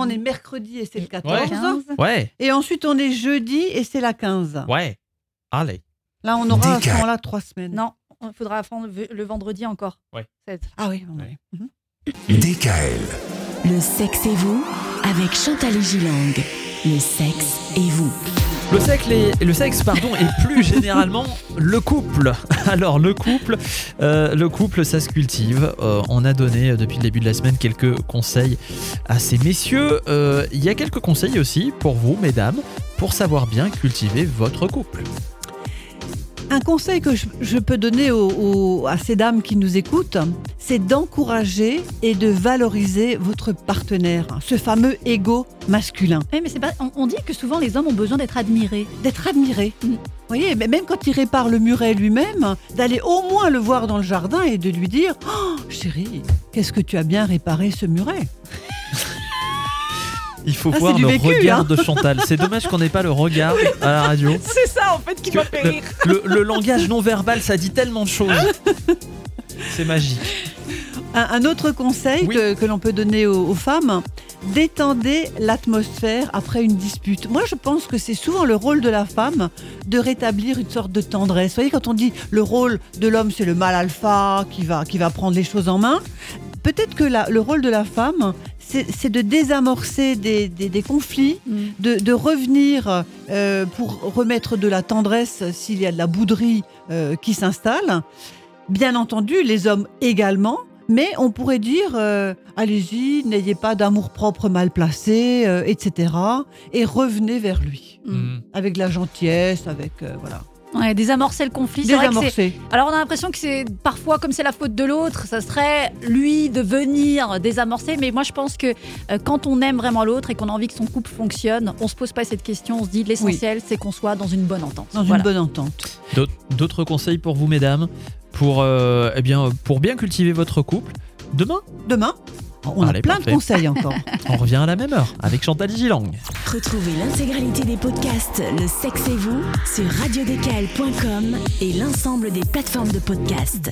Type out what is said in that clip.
on est mercredi et c'est le 14. Ouais. 15. Ouais, Et ensuite, on est jeudi et c'est la 15. ouais. Allez. Là, on aura à ce moment-là trois semaines. Non, il faudra attendre le vendredi encore. Ouais. Ah oui, on Ouais. Mhm. DKL. Le sexe et vous avec Chantal et Gilang. Le sexe et vous. Le sexe, le sexe pardon, et plus généralement le couple. Alors le couple, euh, le couple, ça se cultive. Euh, on a donné euh, depuis le début de la semaine quelques conseils à ces messieurs. Euh, Il y a quelques conseils aussi pour vous, mesdames, pour savoir bien cultiver votre couple. Un conseil que je, je peux donner aux- aux- à ces dames qui nous écoutent, c'est d'encourager et de valoriser votre partenaire, ce fameux ego masculin, Oui, mais c'est pas. On, on dit que souvent les hommes ont besoin d'être admirés. d'être admiré. Vous voyez, mais même quand il répare le muret lui-même, d'aller au moins le voir dans le jardin et de lui dire oh, Chérie, qu'est-ce que tu as bien réparé ce muret? Il faut Ah, voir le vécu, regard hein. de Chantal. C'est dommage qu'on n'ait pas le regard à la radio. C'est ça en fait qui Que le, le- le langage non verbal, ça dit tellement de choses. C'est magique. Un, un autre conseil Oui. que, que l'on peut donner aux, aux femmes, détendez l'atmosphère après une dispute. Moi, je pense que c'est souvent le rôle de la femme de rétablir une sorte de tendresse. Vous voyez, quand on dit le rôle de l'homme, c'est le mâle alpha qui va, qui va prendre les choses en main, peut-être que la- le rôle de la femme, c'est de désamorcer des, des- des conflits, Mm. de, de revenir euh, pour remettre de la tendresse s'il y a de la bouderie euh, qui s'installe. Bien entendu, les hommes également, mais on pourrait dire euh, allez-y, n'ayez pas d'amour propre mal placé, etc. Et revenez vers lui Mm. avec de la gentillesse, avec voilà, Ouais, désamorcer le conflit. Désamorcer. Alors on a l'impression que c'est parfois comme c'est la faute de l'autre, ça serait lui de venir désamorcer. Mais moi je pense que euh, quand on aime vraiment l'autre et qu'on a envie que son couple fonctionne, on se pose pas cette question, on se dit l'essentiel c'est qu'on soit dans une bonne entente. Dans Voilà. une bonne entente. D'autres- D'autres conseils pour vous, mesdames, pour, euh, eh bien, pour bien cultiver votre couple. Demain, Demain, on Allez, a plein parfait. de conseils encore. on revient à la même heure avec Chantal Gilang. Retrouvez l'intégralité des podcasts Le sexe et vous sur radiodécal.com et l'ensemble des plateformes de podcasts.